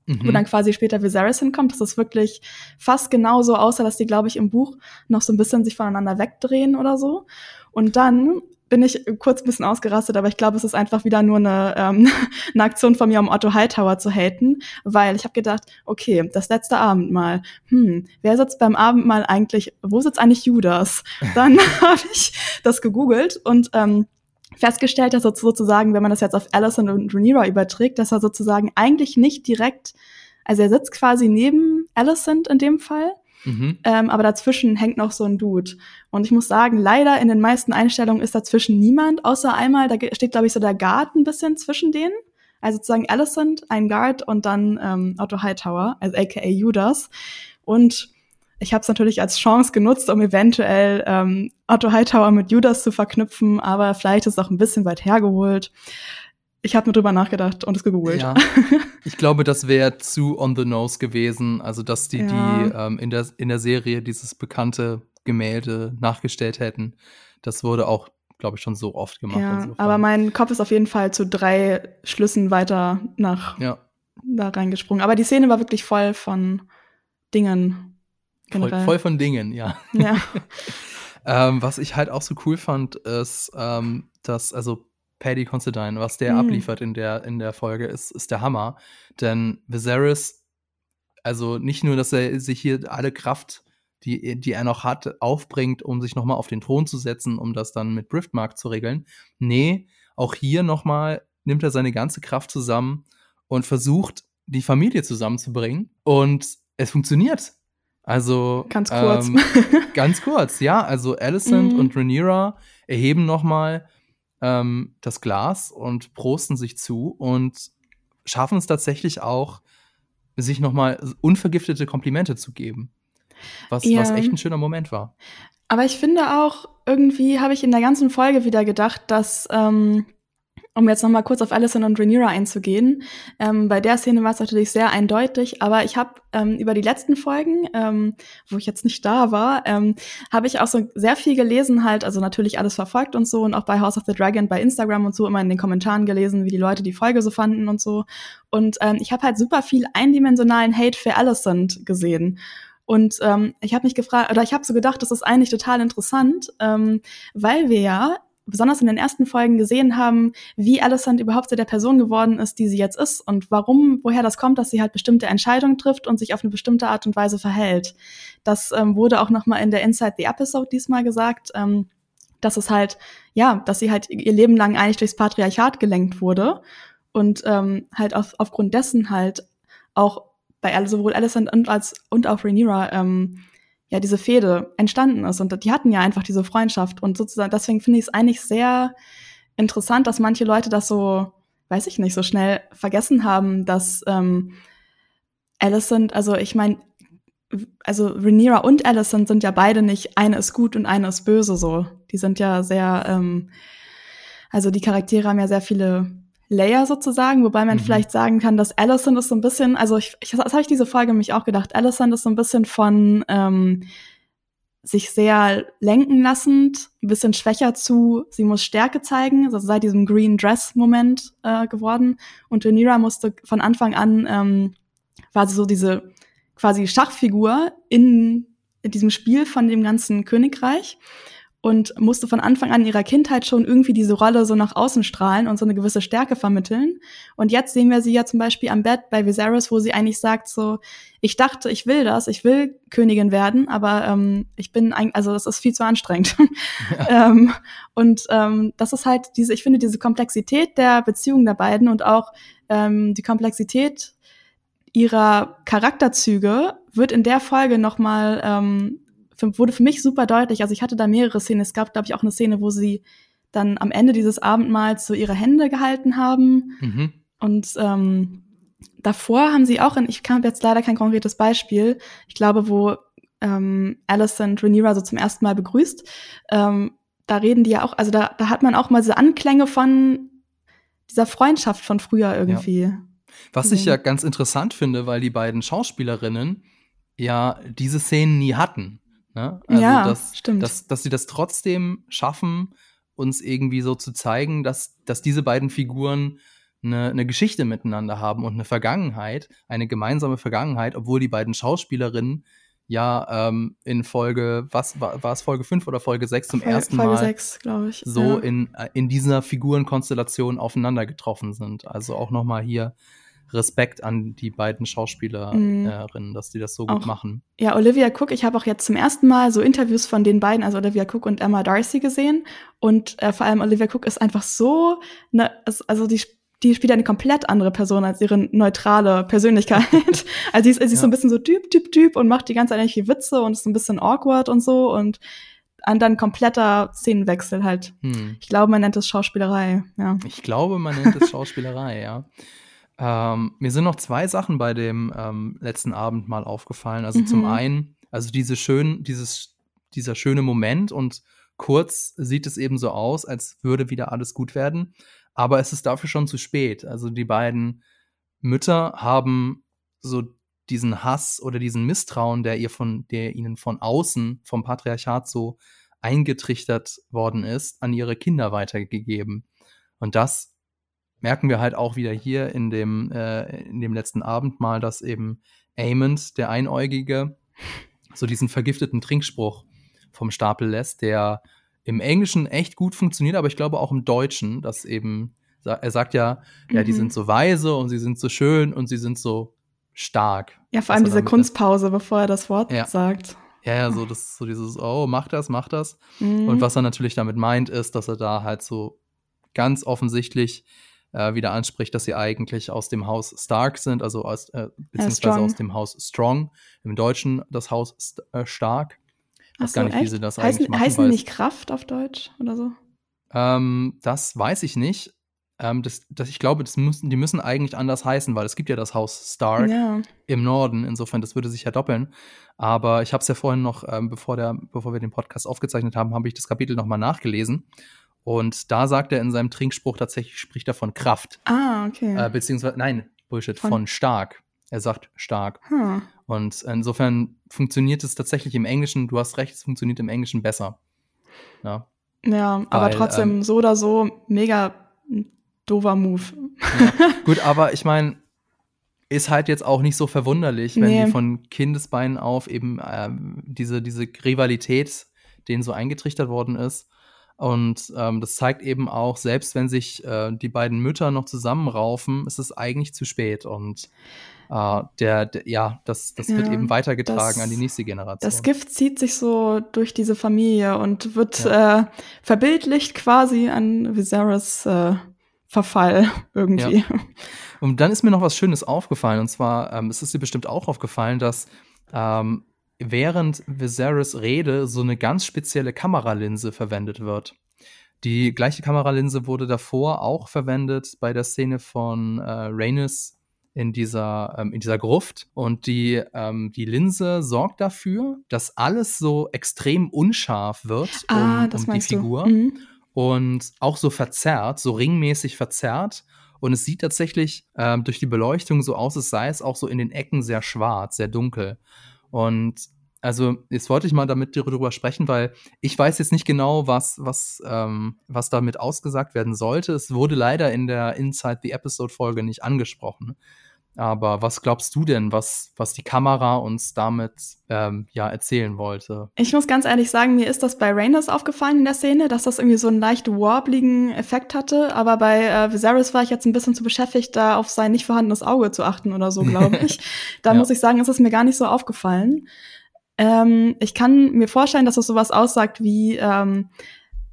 mhm. wo dann quasi später Viserys hinkommt. Das ist wirklich fast genauso, außer dass die, glaube ich, im Buch noch so ein bisschen sich voneinander wegdrehen oder so. Und dann bin ich kurz ein bisschen ausgerastet, aber ich glaube, es ist einfach wieder nur eine, ähm, eine Aktion von mir, um Otto Hightower zu haten, weil ich habe gedacht, okay, das letzte Abendmahl, hm, wer sitzt beim Abendmahl eigentlich, wo sitzt eigentlich Judas? Dann habe ich das gegoogelt und ähm, festgestellt, dass er sozusagen, wenn man das jetzt auf Allison und Rhaenyra überträgt, dass er sozusagen eigentlich nicht direkt, also er sitzt quasi neben Alicent in dem Fall, mhm. ähm, aber dazwischen hängt noch so ein Dude. Und ich muss sagen, leider in den meisten Einstellungen ist dazwischen niemand, außer einmal, da steht, glaube ich, so der Guard ein bisschen zwischen denen. Also sozusagen Alicent, ein Guard und dann ähm, Otto Hightower, also aka Judas. Und ich habe es natürlich als Chance genutzt, um eventuell ähm, Otto Hightower mit Judas zu verknüpfen, aber vielleicht ist es auch ein bisschen weit hergeholt. Ich habe nur drüber nachgedacht und es gegoogelt. Ja, ich glaube, das wäre zu on the nose gewesen. Also, dass die, ja. die ähm, in, der, in der Serie dieses bekannte Gemälde nachgestellt hätten. Das wurde auch, glaube ich, schon so oft gemacht. Ja, aber mein Kopf ist auf jeden Fall zu drei Schlüssen weiter nach ja. da reingesprungen. Aber die Szene war wirklich voll von Dingen, Voll, voll, von Dingen, ja. Ja. ähm, was ich halt auch so cool fand, ist, ähm, dass, also Paddy Considine, was der mhm. abliefert in der, in der Folge, ist, ist der Hammer. Denn Viserys also nicht nur, dass er sich hier alle Kraft, die, die er noch hat, aufbringt, um sich nochmal auf den Thron zu setzen, um das dann mit Driftmark zu regeln. Nee, auch hier nochmal nimmt er seine ganze Kraft zusammen und versucht, die Familie zusammenzubringen. Und es funktioniert. Also ganz kurz. Ähm, ganz kurz, ja. Also Alicent mm. und Rhaenyra erheben nochmal ähm, das Glas und prosten sich zu und schaffen es tatsächlich auch, sich nochmal unvergiftete Komplimente zu geben. Was, ja. was echt ein schöner Moment war. Aber ich finde auch, irgendwie habe ich in der ganzen Folge wieder gedacht, dass ähm, um jetzt noch mal kurz auf Alison und Rhaenyra einzugehen, ähm, bei der Szene war es natürlich sehr eindeutig, aber ich habe ähm, über die letzten Folgen, ähm, wo ich jetzt nicht da war, ähm, habe ich auch so sehr viel gelesen halt, also natürlich alles verfolgt und so und auch bei House of the Dragon bei Instagram und so immer in den Kommentaren gelesen, wie die Leute die Folge so fanden und so. Und ähm, ich habe halt super viel eindimensionalen Hate für Alicent gesehen. Und ähm, ich habe mich gefragt, oder ich habe so gedacht, das ist eigentlich total interessant, ähm, weil wir ja besonders in den ersten Folgen gesehen haben, wie Alicent überhaupt zu der Person geworden ist, die sie jetzt ist und warum, woher das kommt, dass sie halt bestimmte Entscheidungen trifft und sich auf eine bestimmte Art und Weise verhält. Das ähm, wurde auch nochmal in der Inside the Episode diesmal gesagt, ähm, dass es halt, ja, dass sie halt ihr Leben lang eigentlich durchs Patriarchat gelenkt wurde und ähm, halt auf, aufgrund dessen halt auch bei sowohl Alicent und als und auch Rhaenyra ähm, ja diese Fehde entstanden ist. Und die hatten ja einfach diese Freundschaft. Und sozusagen, deswegen finde ich es eigentlich sehr interessant, dass manche Leute das so, weiß ich nicht, so schnell vergessen haben, dass ähm, Alicent, also ich meine, also Rhaenyra und Alicent sind ja beide nicht, eine ist gut und eine ist böse so. Die sind ja sehr, ähm, also die Charaktere haben ja sehr viele Layer sozusagen, wobei man mhm. vielleicht sagen kann, dass Allison ist so ein bisschen, also ich, ich das habe ich diese Folge mich auch gedacht, Allison ist so ein bisschen von ähm, sich sehr lenken lassend, ein bisschen schwächer zu, sie muss Stärke zeigen, also seit diesem Green Dress Moment äh, geworden. Und Rhaenyra musste von Anfang an, ähm, war sie so diese quasi Schachfigur in, in diesem Spiel von dem ganzen Königreich und musste von Anfang an ihrer Kindheit schon irgendwie diese Rolle so nach außen strahlen und so eine gewisse Stärke vermitteln. Und jetzt sehen wir sie ja zum Beispiel am Bett bei Viserys, wo sie eigentlich sagt so, ich dachte, ich will das, ich will Königin werden, aber ähm, ich bin eigentlich, also das ist viel zu anstrengend. Ja. ähm, und ähm, das ist halt diese, ich finde diese Komplexität der Beziehung der beiden und auch ähm, die Komplexität ihrer Charakterzüge wird in der Folge nochmal ähm, wurde für mich super deutlich. Also ich hatte da mehrere Szenen. Es gab, glaube ich, auch eine Szene, wo sie dann am Ende dieses Abendmahls so ihre Hände gehalten haben. Mhm. Und ähm, davor haben sie auch, in, ich habe jetzt leider kein konkretes Beispiel, ich glaube, wo ähm, Alison Rhaenyra so zum ersten Mal begrüßt, ähm, da reden die ja auch, also da, da hat man auch mal so Anklänge von dieser Freundschaft von früher irgendwie. Ja. Was ich ja ganz interessant finde, weil die beiden Schauspielerinnen ja diese Szenen nie hatten. Ne? Also, ja, dass, stimmt. Dass, dass sie das trotzdem schaffen, uns irgendwie so zu zeigen, dass, dass diese beiden Figuren eine, eine Geschichte miteinander haben und eine Vergangenheit, eine gemeinsame Vergangenheit, obwohl die beiden Schauspielerinnen ja ähm, in Folge, was war, war es Folge 5 oder Folge 6 zum Folge, ersten Folge Mal 6, ich, so ja. in, äh, in dieser Figurenkonstellation aufeinander getroffen sind. Also auch nochmal hier Respekt an die beiden Schauspielerinnen, mhm. dass die das so gut machen. Ja, Olivia Cook, ich habe auch jetzt zum ersten Mal so Interviews von den beiden, also Olivia Cook und Emma Darcy gesehen. Und äh, vor allem Olivia Cook ist einfach so, ne, also die die spielt eine komplett andere Person als ihre neutrale Persönlichkeit. also sie ist, sie ist ja. so ein bisschen so typ, typ, typ und macht die ganze Zeit eigentlich Witze und ist ein bisschen awkward und so und dann kompletter Szenenwechsel halt. Hm. Ich glaube, man nennt es Schauspielerei, ja. Ich glaube, man nennt es Schauspielerei, ja. Ähm, mir sind noch zwei Sachen bei dem ähm, letzten Abend mal aufgefallen. Also mhm. zum einen, also diese schön, dieses, dieser schöne Moment und kurz sieht es eben so aus, als würde wieder alles gut werden. Aber es ist dafür schon zu spät. Also die beiden Mütter haben so diesen Hass oder diesen Misstrauen, der ihr von, der ihnen von außen vom Patriarchat so eingetrichtert worden ist, an ihre Kinder weitergegeben. Und das merken wir halt auch wieder hier in dem, äh, in dem letzten Abendmahl, dass eben Amond, der Einäugige, so diesen vergifteten Trinkspruch vom Stapel lässt, der im Englischen echt gut funktioniert, aber ich glaube auch im Deutschen, dass eben, er sagt ja, mhm. ja, die mhm. sind so weise und sie sind so schön und sie sind so stark. Ja, vor allem diese Kunstpause, bevor er das Wort ja. sagt. Ja, ja, so, das, so dieses, oh, mach das, mach das. Mhm. Und was er natürlich damit meint, ist, dass er da halt so ganz offensichtlich äh, wieder anspricht, dass sie eigentlich aus dem Haus Stark sind, also aus, äh, beziehungsweise aus dem Haus Strong, im Deutschen das Haus St äh, Stark. Ich weiß so, gar nicht, echt? wie sie das heißen, eigentlich machen. Heißen nicht Kraft auf Deutsch oder so? Ähm, das weiß ich nicht. Ähm, das, das, ich glaube, das müssen, die müssen eigentlich anders heißen, weil es gibt ja das Haus Stark ja. im Norden. Insofern, das würde sich ja doppeln. Aber ich habe es ja vorhin noch, ähm, bevor, der, bevor wir den Podcast aufgezeichnet haben, habe ich das Kapitel nochmal nachgelesen. Und da sagt er in seinem Trinkspruch tatsächlich, spricht er von Kraft. Ah, okay. Äh, beziehungsweise, nein, Bullshit, von, von stark. Er sagt stark. Hm. Und insofern funktioniert es tatsächlich im Englischen, du hast recht, es funktioniert im Englischen besser. Ja, ja aber Weil, trotzdem ähm, so oder so mega doofer Move. Ja. Gut, aber ich meine, ist halt jetzt auch nicht so verwunderlich, wenn nee. die von Kindesbeinen auf eben äh, diese, diese Rivalität denen so eingetrichtert worden ist. Und ähm, das zeigt eben auch, selbst wenn sich äh, die beiden Mütter noch zusammenraufen, ist es eigentlich zu spät. Und äh, der, der, ja, das, das ja, wird eben weitergetragen das, an die nächste Generation. Das Gift zieht sich so durch diese Familie und wird ja. äh, verbildlicht quasi an Viserys äh, Verfall irgendwie. Ja. Und dann ist mir noch was Schönes aufgefallen. Und zwar, ähm, es ist dir bestimmt auch aufgefallen, dass ähm, während Viserys Rede so eine ganz spezielle Kameralinse verwendet wird. Die gleiche Kameralinse wurde davor auch verwendet bei der Szene von äh, Rhaenys in dieser, ähm, in dieser Gruft. Und die, ähm, die Linse sorgt dafür, dass alles so extrem unscharf wird ah, um, um die Figur. Mhm. Und auch so verzerrt, so ringmäßig verzerrt. Und es sieht tatsächlich ähm, durch die Beleuchtung so aus, als sei es auch so in den Ecken sehr schwarz, sehr dunkel. Und also jetzt wollte ich mal damit darüber sprechen, weil ich weiß jetzt nicht genau, was, was, ähm, was damit ausgesagt werden sollte. Es wurde leider in der Inside the Episode Folge nicht angesprochen. Aber was glaubst du denn, was, was die Kamera uns damit ähm, ja erzählen wollte? Ich muss ganz ehrlich sagen, mir ist das bei Rhaenys aufgefallen in der Szene, dass das irgendwie so einen leicht warbligen Effekt hatte. Aber bei äh, Viserys war ich jetzt ein bisschen zu beschäftigt, da auf sein nicht vorhandenes Auge zu achten oder so, glaube ich. da ja. muss ich sagen, ist es mir gar nicht so aufgefallen. Ähm, ich kann mir vorstellen, dass es sowas aussagt wie ähm,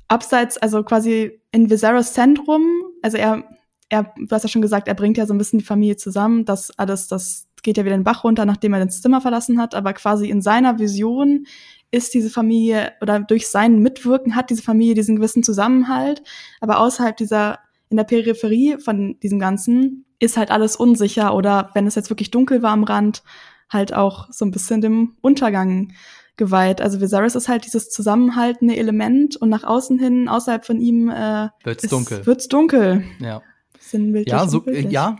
abseits, also quasi in Viserys Zentrum, also er er, du hast ja schon gesagt, er bringt ja so ein bisschen die Familie zusammen. Das alles, das geht ja wieder den Bach runter, nachdem er das Zimmer verlassen hat. Aber quasi in seiner Vision ist diese Familie oder durch sein Mitwirken hat diese Familie diesen gewissen Zusammenhalt. Aber außerhalb dieser, in der Peripherie von diesem Ganzen ist halt alles unsicher oder wenn es jetzt wirklich dunkel war am Rand, halt auch so ein bisschen dem Untergang geweiht. Also Viserys ist halt dieses zusammenhaltende Element und nach außen hin, außerhalb von ihm, äh, wird's ist, dunkel. Wird's dunkel. Ja. Sinnbildlich. Ja, so, äh, ja,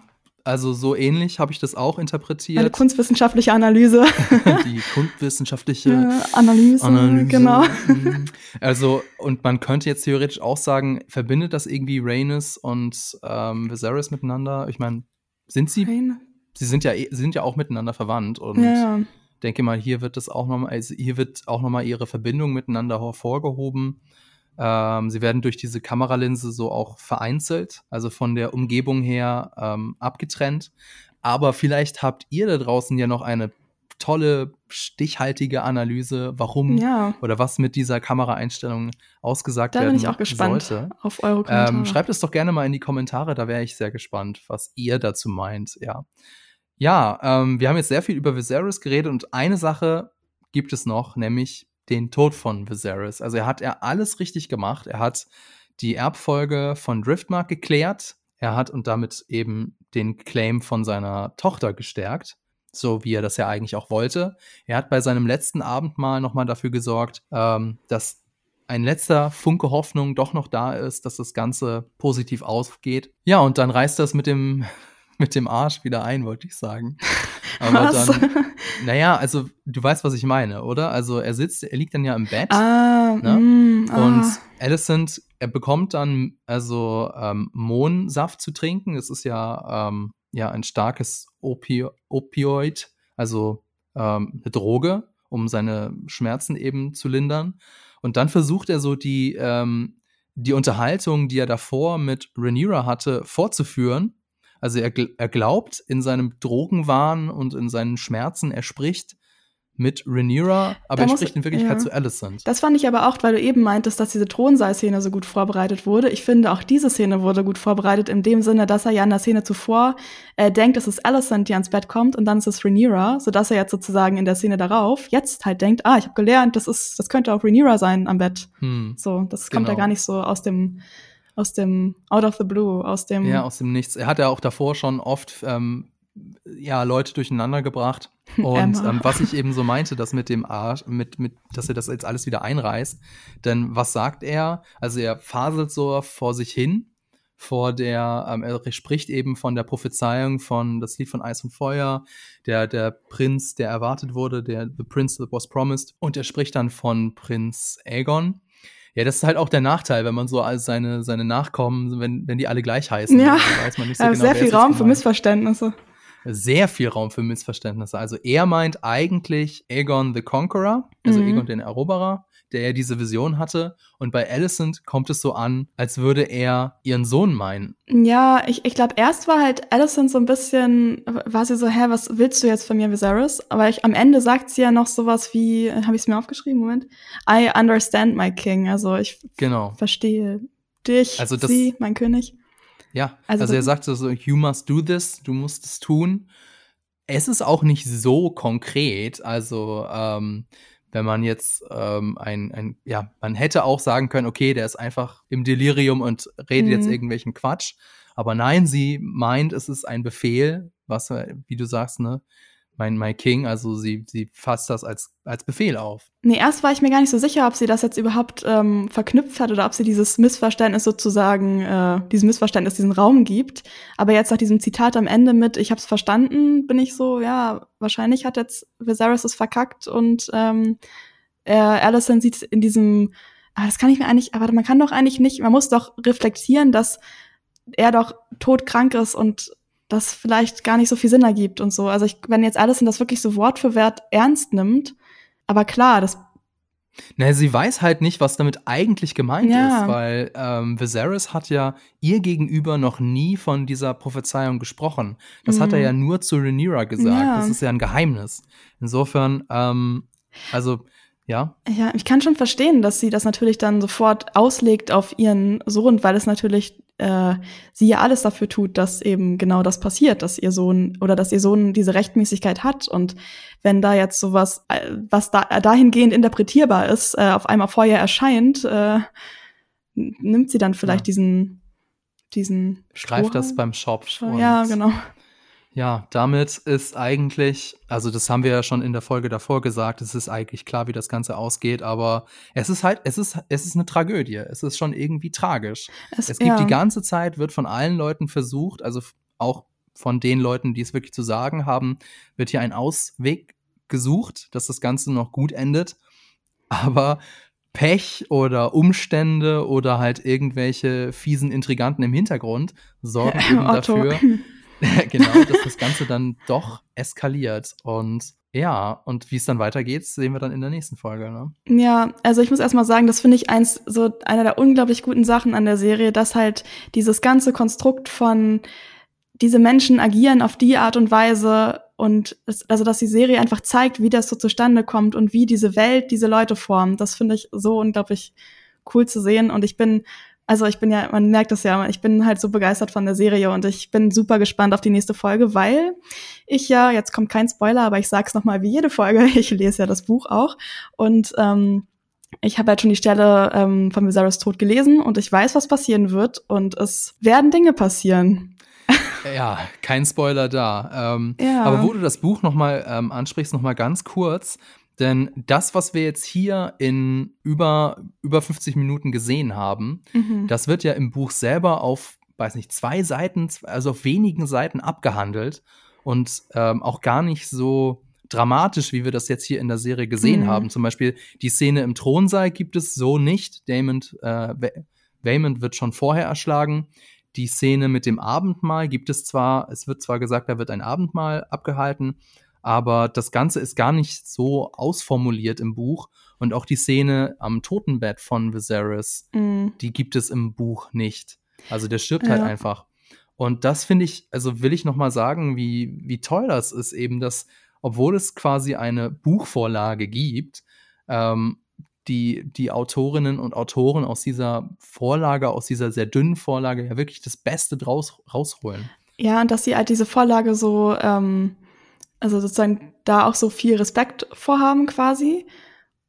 also so ähnlich habe ich das auch interpretiert. Eine kunstwissenschaftliche Analyse. Die kunstwissenschaftliche ja, Analyse, Analyse, genau. Mhm. Also, und man könnte jetzt theoretisch auch sagen, verbindet das irgendwie Rhaenys und ähm, Viserys miteinander? Ich meine, sind sie, Reine. sie sind ja, sind ja auch miteinander verwandt und ja. denke mal, hier wird das auch nochmal, also hier wird auch nochmal ihre Verbindung miteinander hervorgehoben. Ähm, sie werden durch diese Kameralinse so auch vereinzelt, also von der Umgebung her ähm, abgetrennt. Aber vielleicht habt ihr da draußen ja noch eine tolle, stichhaltige Analyse, warum ja. oder was mit dieser Kameraeinstellung ausgesagt da werden sollte. Da bin ich auch gespannt sollte. auf eure Kommentare. Ähm, schreibt es doch gerne mal in die Kommentare, da wäre ich sehr gespannt, was ihr dazu meint, ja. Ja, ähm, wir haben jetzt sehr viel über Viserys geredet und eine Sache gibt es noch, nämlich den Tod von Viserys. Also er hat er alles richtig gemacht. Er hat die Erbfolge von Driftmark geklärt. Er hat und damit eben den Claim von seiner Tochter gestärkt, so wie er das ja eigentlich auch wollte. Er hat bei seinem letzten Abendmahl nochmal dafür gesorgt, ähm, dass ein letzter Funke Hoffnung doch noch da ist, dass das Ganze positiv ausgeht. Ja, und dann reißt das mit dem, mit dem Arsch wieder ein, wollte ich sagen. Aber was? dann, naja, also du weißt, was ich meine, oder? Also er sitzt, er liegt dann ja im Bett. Ah, ne? mm, ah. Und Alicent, er bekommt dann also ähm, Mohnsaft zu trinken. Das ist ja, ähm, ja ein starkes Opi Opioid, also ähm, eine Droge, um seine Schmerzen eben zu lindern. Und dann versucht er so die, ähm, die Unterhaltung, die er davor mit Rhaenyra hatte, fortzuführen Also er, er glaubt in seinem Drogenwahn und in seinen Schmerzen, er spricht mit Rhaenyra, aber er spricht in Wirklichkeit ja. zu Alicent. Das fand ich aber auch, weil du eben meintest, dass diese Thronsaal-Szene so gut vorbereitet wurde. Ich finde, auch diese Szene wurde gut vorbereitet, in dem Sinne, dass er ja in der Szene zuvor äh, denkt, es ist Alicent, die ans Bett kommt und dann ist es Rhaenyra, sodass er jetzt sozusagen in der Szene darauf jetzt halt denkt, ah, ich habe gelernt, das ist, das könnte auch Rhaenyra sein am Bett. Hm. So, das kommt genau. ja gar nicht so aus dem aus dem Out of the Blue, aus dem Ja, aus dem Nichts. Er hat ja auch davor schon oft ähm, ja, Leute durcheinander gebracht. Und ähm, was ich eben so meinte, dass mit dem Arsch, mit, mit, dass er das jetzt alles wieder einreißt. Denn was sagt er? Also er faselt so vor sich hin, vor der, ähm, er spricht eben von der Prophezeiung von das Lied von Eis und Feuer, der, der Prinz, der erwartet wurde, der The Prince that was promised. Und er spricht dann von Prinz Aegon. Ja, das ist halt auch der Nachteil, wenn man so als seine, seine Nachkommen, wenn, wenn die alle gleich heißen. Ja, weiß man nicht so genau, sehr viel Raum für Missverständnisse sehr viel Raum für Missverständnisse. Also er meint eigentlich Aegon the Conqueror, also mhm. Aegon den Eroberer, der ja diese Vision hatte. Und bei Alicent kommt es so an, als würde er ihren Sohn meinen. Ja, ich, ich glaube, erst war halt Alicent so ein bisschen, war sie so, hä, was willst du jetzt von mir, Viserys? Aber ich, am Ende sagt sie ja noch sowas wie, habe ich es mir aufgeschrieben, Moment, I understand my king. Also ich genau. verstehe dich, also das, sie, mein König. Ja, also, also er sagte so, you must do this, du musst es tun. Es ist auch nicht so konkret, also ähm, wenn man jetzt ähm, ein, ein, ja, man hätte auch sagen können, okay, der ist einfach im Delirium und redet mhm. jetzt irgendwelchen Quatsch. Aber nein, sie meint, es ist ein Befehl, was, wie du sagst, ne, mein My King, also sie, sie fasst das als, als Befehl auf. Nee, erst war ich mir gar nicht so sicher, ob sie das jetzt überhaupt ähm, verknüpft hat oder ob sie dieses Missverständnis sozusagen, äh, diesem Missverständnis diesen Raum gibt. Aber jetzt nach diesem Zitat am Ende mit, ich hab's verstanden, bin ich so, ja, wahrscheinlich hat jetzt Viserys es verkackt und ähm, er, Alicent sieht in diesem, ah, das kann ich mir eigentlich, aber man kann doch eigentlich nicht, man muss doch reflektieren, dass er doch todkrank ist und das vielleicht gar nicht so viel Sinn ergibt und so. Also ich, wenn jetzt alles in das wirklich so Wort für Wort ernst nimmt, aber klar, das naja, sie weiß halt nicht, was damit eigentlich gemeint ja. ist, weil ähm, Viserys hat ja ihr gegenüber noch nie von dieser Prophezeiung gesprochen. Das mhm. hat er mhm. ja nur zu Rhaenyra gesagt. Ja. Das ist ja ein Geheimnis. Insofern, ähm, also ja. Ja, ich kann schon verstehen, dass sie das natürlich dann sofort auslegt auf ihren Sohn, weil es natürlich äh, sie ja alles dafür tut, dass eben genau das passiert, dass ihr Sohn oder dass ihr Sohn diese Rechtmäßigkeit hat. Und wenn da jetzt sowas, äh, was da dahingehend interpretierbar ist, äh, auf einmal vorher erscheint, äh, nimmt sie dann vielleicht ja. diesen diesen Greift das beim Schopf. Ja, genau. Ja, damit ist eigentlich, also das haben wir ja schon in der Folge davor gesagt, es ist eigentlich klar, wie das Ganze ausgeht, aber es ist halt, es ist, es ist eine Tragödie. Es ist schon irgendwie tragisch. Es, es gibt ja. die ganze Zeit, wird von allen Leuten versucht, also auch von den Leuten, die es wirklich zu sagen haben, wird hier ein Ausweg gesucht, dass das Ganze noch gut endet. Aber Pech oder Umstände oder halt irgendwelche fiesen Intriganten im Hintergrund sorgen eben dafür, genau, dass das Ganze dann doch eskaliert. Und ja, und wie es dann weitergeht, sehen wir dann in der nächsten Folge. Ne? Ja, also ich muss erstmal sagen, das finde ich eins, so einer der unglaublich guten Sachen an der Serie, dass halt dieses ganze Konstrukt von diese Menschen agieren auf die Art und Weise und es, also dass die Serie einfach zeigt, wie das so zustande kommt und wie diese Welt diese Leute formt. Das finde ich so unglaublich cool zu sehen und ich bin also ich bin ja, man merkt das ja, ich bin halt so begeistert von der Serie und ich bin super gespannt auf die nächste Folge, weil ich ja, jetzt kommt kein Spoiler, aber ich sag's nochmal wie jede Folge, ich lese ja das Buch auch und ähm, ich habe halt schon die Stelle ähm, von Viserys Tod gelesen und ich weiß, was passieren wird und es werden Dinge passieren. Ja, kein Spoiler da. Ähm, ja. Aber wo du das Buch nochmal ähm, ansprichst, nochmal ganz kurz. Denn das, was wir jetzt hier in über, über 50 Minuten gesehen haben, mhm. das wird ja im Buch selber auf, weiß nicht, zwei Seiten, also auf wenigen Seiten abgehandelt und ähm, auch gar nicht so dramatisch, wie wir das jetzt hier in der Serie gesehen mhm. haben. Zum Beispiel die Szene im Thronsaal gibt es so nicht. Damon, äh, Waymond wird schon vorher erschlagen. Die Szene mit dem Abendmahl gibt es zwar, es wird zwar gesagt, da wird ein Abendmahl abgehalten, aber das Ganze ist gar nicht so ausformuliert im Buch. Und auch die Szene am Totenbett von Viserys, mm. die gibt es im Buch nicht. Also der stirbt halt ja. halt einfach. Und das finde ich, also will ich noch mal sagen, wie, wie toll das ist, eben, dass, obwohl es quasi eine Buchvorlage gibt, ähm, die, die Autorinnen und Autoren aus dieser Vorlage, aus dieser sehr dünnen Vorlage ja wirklich das Beste draus rausholen. Ja, und dass sie halt diese Vorlage so, ähm, also sozusagen da auch so viel Respekt vorhaben quasi.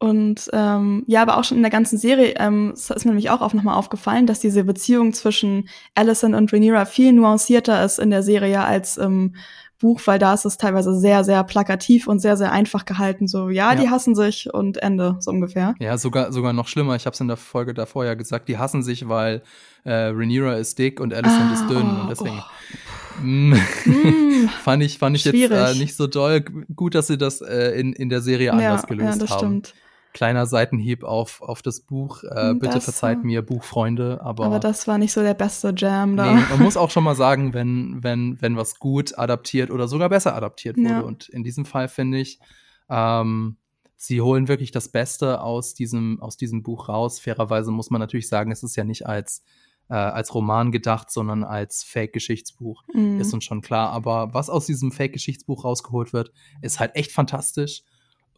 Und ähm, ja, aber auch schon in der ganzen Serie ähm, ist mir nämlich auch nochmal aufgefallen, dass diese Beziehung zwischen Allison und Rhaenyra viel nuancierter ist in der Serie als im Buch, weil da ist es teilweise sehr, sehr plakativ und sehr, sehr einfach gehalten. So, ja, ja. die hassen sich und Ende, so ungefähr. Ja, sogar, sogar noch schlimmer. Ich habe es in der Folge davor ja gesagt, die hassen sich, weil äh, Rhaenyra ist dick und Allison ah, ist dünn. Oh, und deswegen. Oh. Mm, fand ich, fand ich jetzt äh, nicht so doll. Gut, dass sie das äh, in, in der Serie anders ja, gelöst ja, das haben. Stimmt kleiner Seitenhieb auf, auf das Buch. Äh, bitte das, verzeiht mir, Buchfreunde. Aber, aber das war nicht so der beste Jam da. Nee, man muss auch schon mal sagen, wenn, wenn, wenn was gut adaptiert oder sogar besser adaptiert wurde. Ja. Und in diesem Fall finde ich, ähm, sie holen wirklich das Beste aus diesem, aus diesem Buch raus. Fairerweise muss man natürlich sagen, es ist ja nicht als äh, als Roman gedacht, sondern als Fake-Geschichtsbuch. Mhm. Ist uns schon klar. Aber was aus diesem Fake-Geschichtsbuch rausgeholt wird, ist halt echt fantastisch.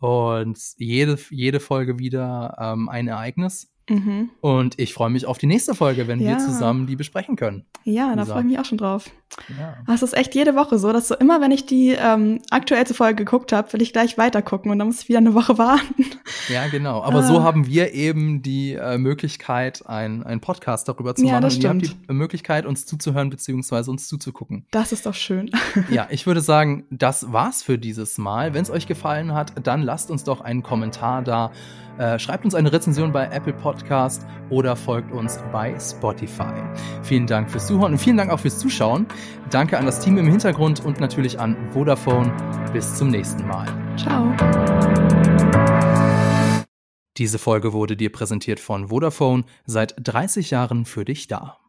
Und jede, jede Folge wieder ähm, ein Ereignis. Mhm. Und ich freue mich auf die nächste Folge, wenn ja. wir zusammen die besprechen können. Ja, da freue ich mich auch schon drauf. Ja. Das ist echt jede Woche so, dass so immer, wenn ich die ähm, aktuellste Folge geguckt habe, will ich gleich weiter gucken und dann muss ich wieder eine Woche warten. Ja, genau. Aber ah. so haben wir eben die äh, Möglichkeit, einen Podcast darüber zu ja, machen. Das und ihr habt die Möglichkeit, uns zuzuhören bzw. uns zuzugucken. Das ist doch schön. ja, ich würde sagen, das war's für dieses Mal. Wenn es euch gefallen hat, dann lasst uns doch einen Kommentar da. Äh, schreibt uns eine Rezension bei Apple Podcast oder folgt uns bei Spotify. Vielen Dank fürs Zuhören und vielen Dank auch fürs Zuschauen. Danke an das Team im Hintergrund und natürlich an Vodafone. Bis zum nächsten Mal. Ciao. Diese Folge wurde dir präsentiert von Vodafone, seit 30 Jahren für dich da.